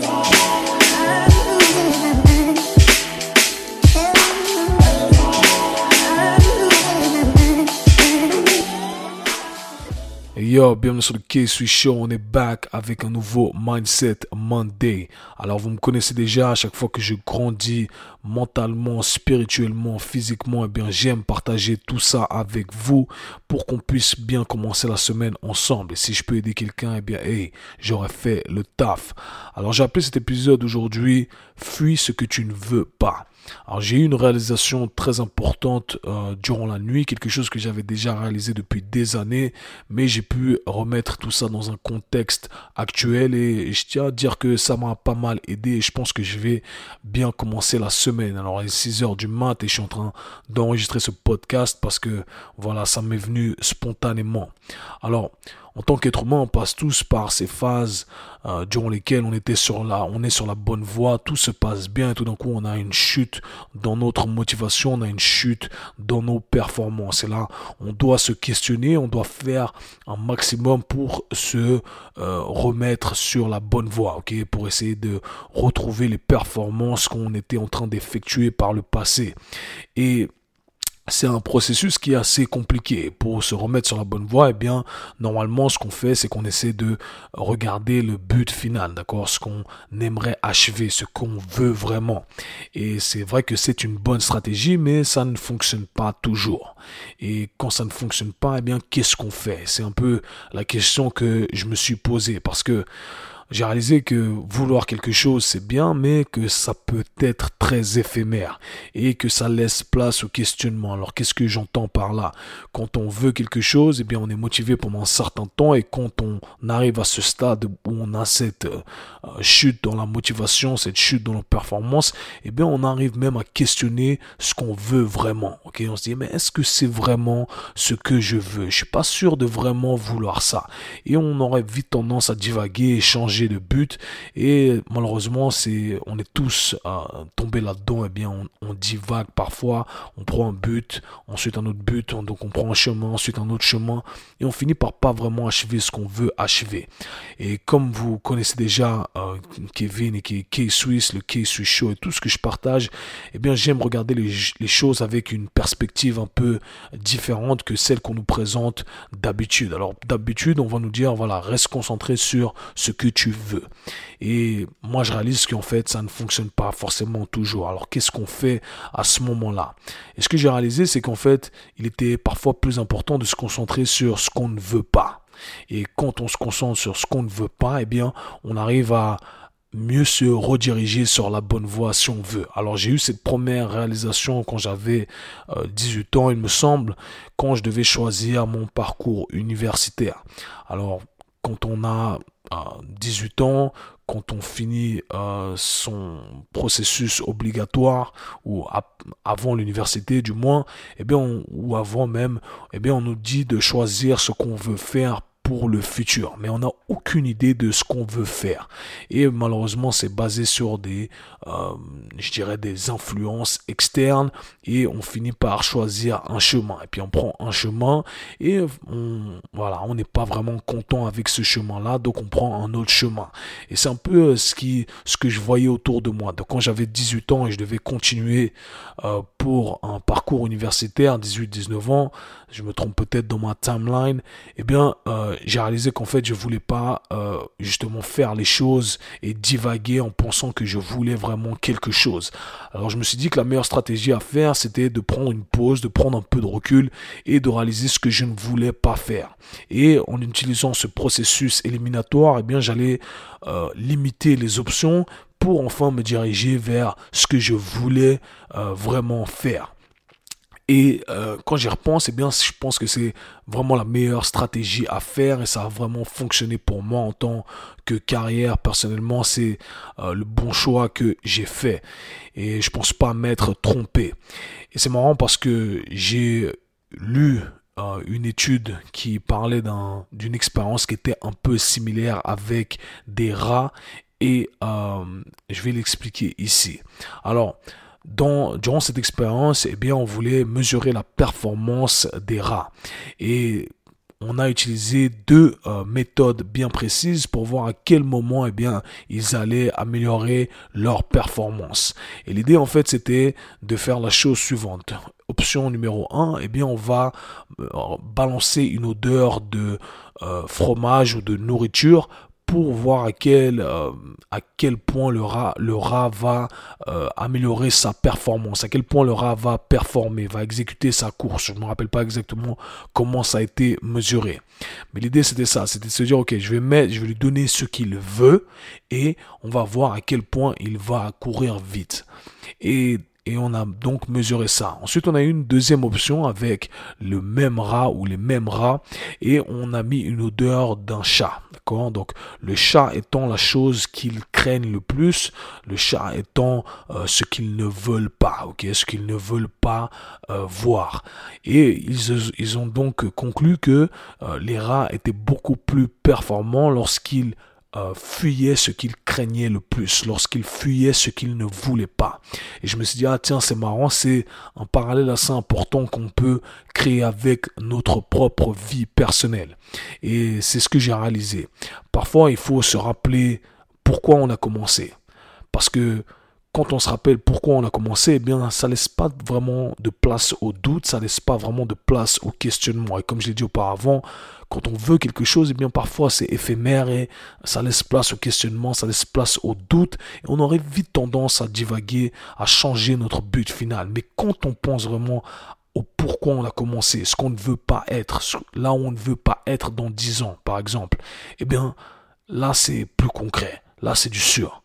today. Yo, bienvenue sur le K-Sui Show, on est back avec un nouveau Mindset Monday. Alors vous me connaissez déjà, à chaque fois que je grandis mentalement, spirituellement, physiquement, eh bien j'aime partager tout ça avec vous pour qu'on puisse bien commencer la semaine ensemble. Et si je peux aider quelqu'un, eh bien hey, j'aurais fait le taf. Alors j'ai appelé cet épisode aujourd'hui Fuis ce que tu ne veux pas. Alors j'ai eu une réalisation très importante euh, durant la nuit, quelque chose que j'avais déjà réalisé depuis des années, mais j'ai pu remettre tout ça dans un contexte actuel et je tiens à dire que ça m'a pas mal aidé et je pense que je vais bien commencer la semaine. Alors il est 6 heures du mat et je suis en train d'enregistrer ce podcast parce que voilà, ça m'est venu spontanément. Alors en tant qu'être humain, on passe tous par ces phases euh, durant lesquelles on était sur la, on est sur la bonne voie, tout se passe bien et tout d'un coup on a une chute dans notre motivation, on a une chute dans nos performances. Et là, on doit se questionner, on doit faire un maximum pour se euh, remettre sur la bonne voie, ok, pour essayer de retrouver les performances qu'on était en train d'effectuer par le passé. Et c'est un processus qui est assez compliqué. Pour se remettre sur la bonne voie, eh bien, normalement, ce qu'on fait, c'est qu'on essaie de regarder le but final, d'accord? Ce qu'on aimerait achever, ce qu'on veut vraiment. Et c'est vrai que c'est une bonne stratégie, mais ça ne fonctionne pas toujours. Et quand ça ne fonctionne pas, eh bien, qu'est-ce qu'on fait? C'est un peu la question que je me suis posée parce que j'ai réalisé que vouloir quelque chose c'est bien, mais que ça peut être très éphémère et que ça laisse place au questionnement. Alors qu'est-ce que j'entends par là? Quand on veut quelque chose, eh bien on est motivé pendant un certain temps et quand on arrive à ce stade où on a cette euh, chute dans la motivation, cette chute dans la performance, eh bien on arrive même à questionner ce qu'on veut vraiment. Ok, on se dit mais est-ce que c'est vraiment ce que je veux? Je suis pas sûr de vraiment vouloir ça et on aurait vite tendance à divaguer et changer de but. Et malheureusement c'est on est tous euh, tombés là-dedans. Et eh bien on, on, divague parfois. On prend un but ensuite un autre but. Donc on prend un chemin ensuite un autre chemin. Et on finit par pas vraiment achever ce qu'on veut achever. Et comme vous connaissez déjà euh, Kevin et K-Swiss le K-Swiss Show et tout ce que je partage et eh bien j'aime regarder les, les choses avec une perspective un peu différente que celle qu'on nous présente d'habitude. Alors d'habitude on va nous dire voilà reste concentré sur ce que tu veux. Et moi, je réalise qu'en fait, ça ne fonctionne pas forcément toujours. Alors, qu'est-ce qu'on fait à ce moment-là? Et ce que j'ai réalisé, c'est qu'en fait, il était parfois plus important de se concentrer sur ce qu'on ne veut pas. Et quand on se concentre sur ce qu'on ne veut pas, eh bien, on arrive à mieux se rediriger sur la bonne voie si on veut. Alors j'ai eu cette première réalisation quand j'avais 18 euh, ans, il me semble, quand je devais choisir mon parcours universitaire. Alors quand on a 18 ans, quand on finit euh, son processus obligatoire ou avant l'université du moins, eh bien ou avant même, eh bien on nous dit de choisir ce qu'on veut faire pour le futur, mais on n'a aucune idée de ce qu'on veut faire. Et malheureusement, c'est basé sur des, euh, je dirais, des influences externes et on finit par choisir un chemin. Et puis on prend un chemin et on, voilà, on n'est pas vraiment content avec ce chemin-là, donc on prend un autre chemin. Et c'est un peu euh, ce qui, ce que je voyais autour de moi. Donc quand j'avais 18 ans et je devais continuer euh, pour un parcours universitaire, 18-19 ans, je me trompe peut-être dans ma timeline, eh bien, j'ai réalisé qu'en fait, je voulais pas euh, justement faire les choses et divaguer en pensant que je voulais vraiment quelque chose. Alors, je me suis dit que la meilleure stratégie à faire, c'était de prendre une pause, de prendre un peu de recul et de réaliser ce que je ne voulais pas faire. Et en utilisant ce processus éliminatoire, eh j'allais euh, limiter les options pour enfin me diriger vers ce que je voulais vraiment faire. Et euh, quand j'y repense, eh bien, je pense que c'est vraiment la meilleure stratégie à faire et ça a vraiment fonctionné pour moi en tant que carrière. Personnellement, c'est euh, le bon choix que j'ai fait et je pense pas m'être trompé. Et c'est marrant parce que j'ai lu euh, une étude qui parlait d'une expérience qui était un peu similaire avec des rats et je vais l'expliquer ici. Alors, durant cette expérience, eh bien, on voulait mesurer la performance des rats. Et on a utilisé deux euh, méthodes bien précises pour voir à quel moment eh bien, ils allaient améliorer leur performance. Et l'idée en fait c'était de faire la chose suivante. Option numéro 1, eh bien on va euh, balancer une odeur de euh, fromage ou de nourriture pour voir à quel, euh, à quel point le rat, le rat va euh, améliorer sa performance, à quel point le rat va performer, va exécuter sa course. Je ne me rappelle pas exactement comment ça a été mesuré. Mais l'idée c'était ça, c'était de se dire, ok, je vais, mettre, je vais lui donner ce qu'il veut et on va voir à quel point il va courir vite. Et et on a donc mesuré ça. Ensuite, on a eu une deuxième option avec le même rat ou les mêmes rats et on a mis une odeur d'un chat. D'accord? Donc, le chat étant la chose qu'ils craignent le plus, le chat étant euh, ce qu'ils ne veulent pas, ok? Ce qu'ils ne veulent pas euh, voir. Et ils, ont donc conclu que euh, les rats étaient beaucoup plus performants lorsqu'ils euh, fuyait ce qu'il craignait le plus, lorsqu'il fuyait ce qu'il ne voulait pas. Et je me suis dit, ah tiens, c'est marrant, c'est un parallèle assez important qu'on peut créer avec notre propre vie personnelle. Et c'est ce que j'ai réalisé. Parfois, il faut se rappeler pourquoi on a commencé. Parce que quand on se rappelle pourquoi on a commencé, eh bien, ça laisse pas vraiment de place au doute, ça laisse pas vraiment de place au questionnement. Et comme je l'ai dit auparavant, quand on veut quelque chose, eh bien, parfois c'est éphémère et ça laisse place au questionnement, ça laisse place au doute. Et on aurait vite tendance à divaguer, à changer notre but final. Mais quand on pense vraiment au pourquoi on a commencé, ce qu'on ne veut pas être, là où on ne veut pas être dans 10 ans, par exemple, eh bien, là c'est plus concret. Là c'est du sûr.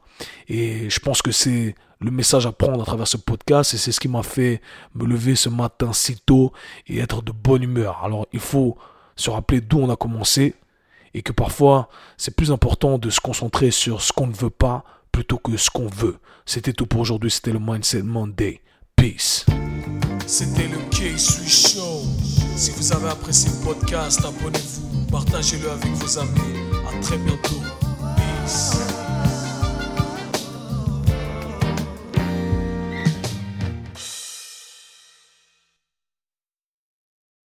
Et je pense que c'est le message à prendre à travers ce podcast et c'est ce qui m'a fait me lever ce matin si tôt et être de bonne humeur. Alors il faut se rappeler d'où on a commencé et que parfois c'est plus important de se concentrer sur ce qu'on ne veut pas plutôt que ce qu'on veut. C'était tout pour aujourd'hui, c'était le Mindset Monday. Peace. C'était le K-Sui. Si vous avez apprécié le podcast, abonnez-vous, partagez-le avec vos amis. Très bientôt. Peace.